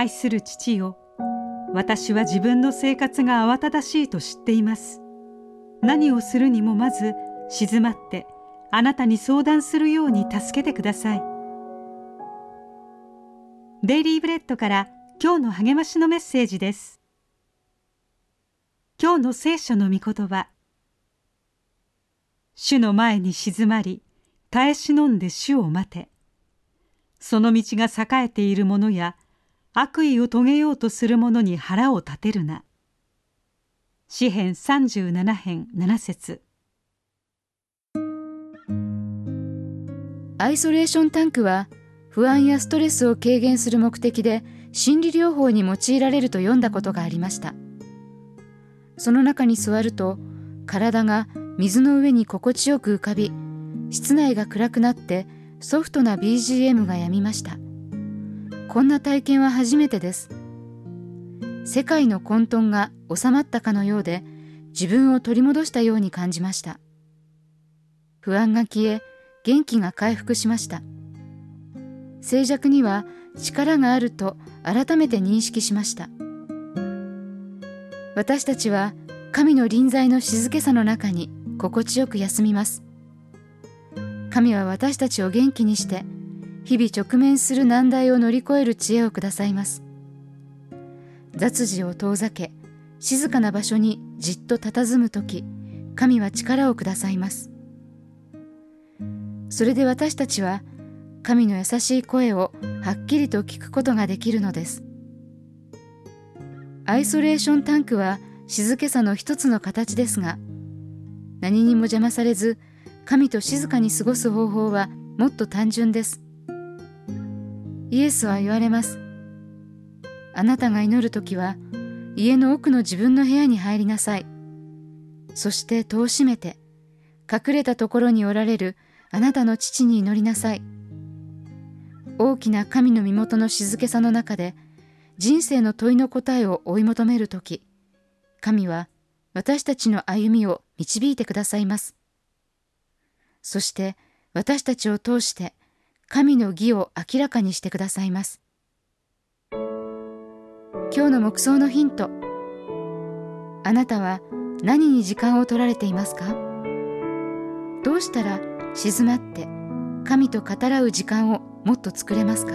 愛する父よ。私は自分の生活が慌ただしいと知っています。何をするにもまず静まってあなたに相談するように助けてください。デイリーブレッドから今日の励ましのメッセージです。今日の聖書の御言葉。主の前に静まり耐え忍んで主を待て。その道が栄えている者や悪意を遂げようとする者に腹を立てるな。詩編37編7節アイソレーションタンクは不安やストレスを軽減する目的で心理療法に用いられると読んだことがありました。その中に座ると体が水の上に心地よく浮かび室内が暗くなってソフトな BGM がやみました。こんな体験は初めてです。世界の混沌が収まったかのようで自分を取り戻したように感じました。不安が消え元気が回復しました。静寂には力があると改めて認識しました。私たちは神の臨在の静けさの中に心地よく休みます。神は私たちを元気にして日々直面する難題を乗り越える知恵をくださいます。雑事を遠ざけ静かな場所にじっと佇む時神は力をくださいます。それで私たちは神の優しい声をはっきりと聞くことができるのです。アイソレーションタンクは静けさの一つの形ですが何にも邪魔されず神と静かに過ごす方法はもっと単純です。イエスは言われます。あなたが祈るときは、家の奥の自分の部屋に入りなさい。そして戸を閉めて、隠れたところにおられるあなたの父に祈りなさい。大きな神の身元の静けさの中で、人生の問いの答えを追い求めるとき、神は私たちの歩みを導いてくださいます。そして私たちを通して神の義を明らかにしてくださいます。今日の目想のヒント。あなたは何に時間を取られていますか？どうしたら静まって神と語らう時間をもっと作れますか？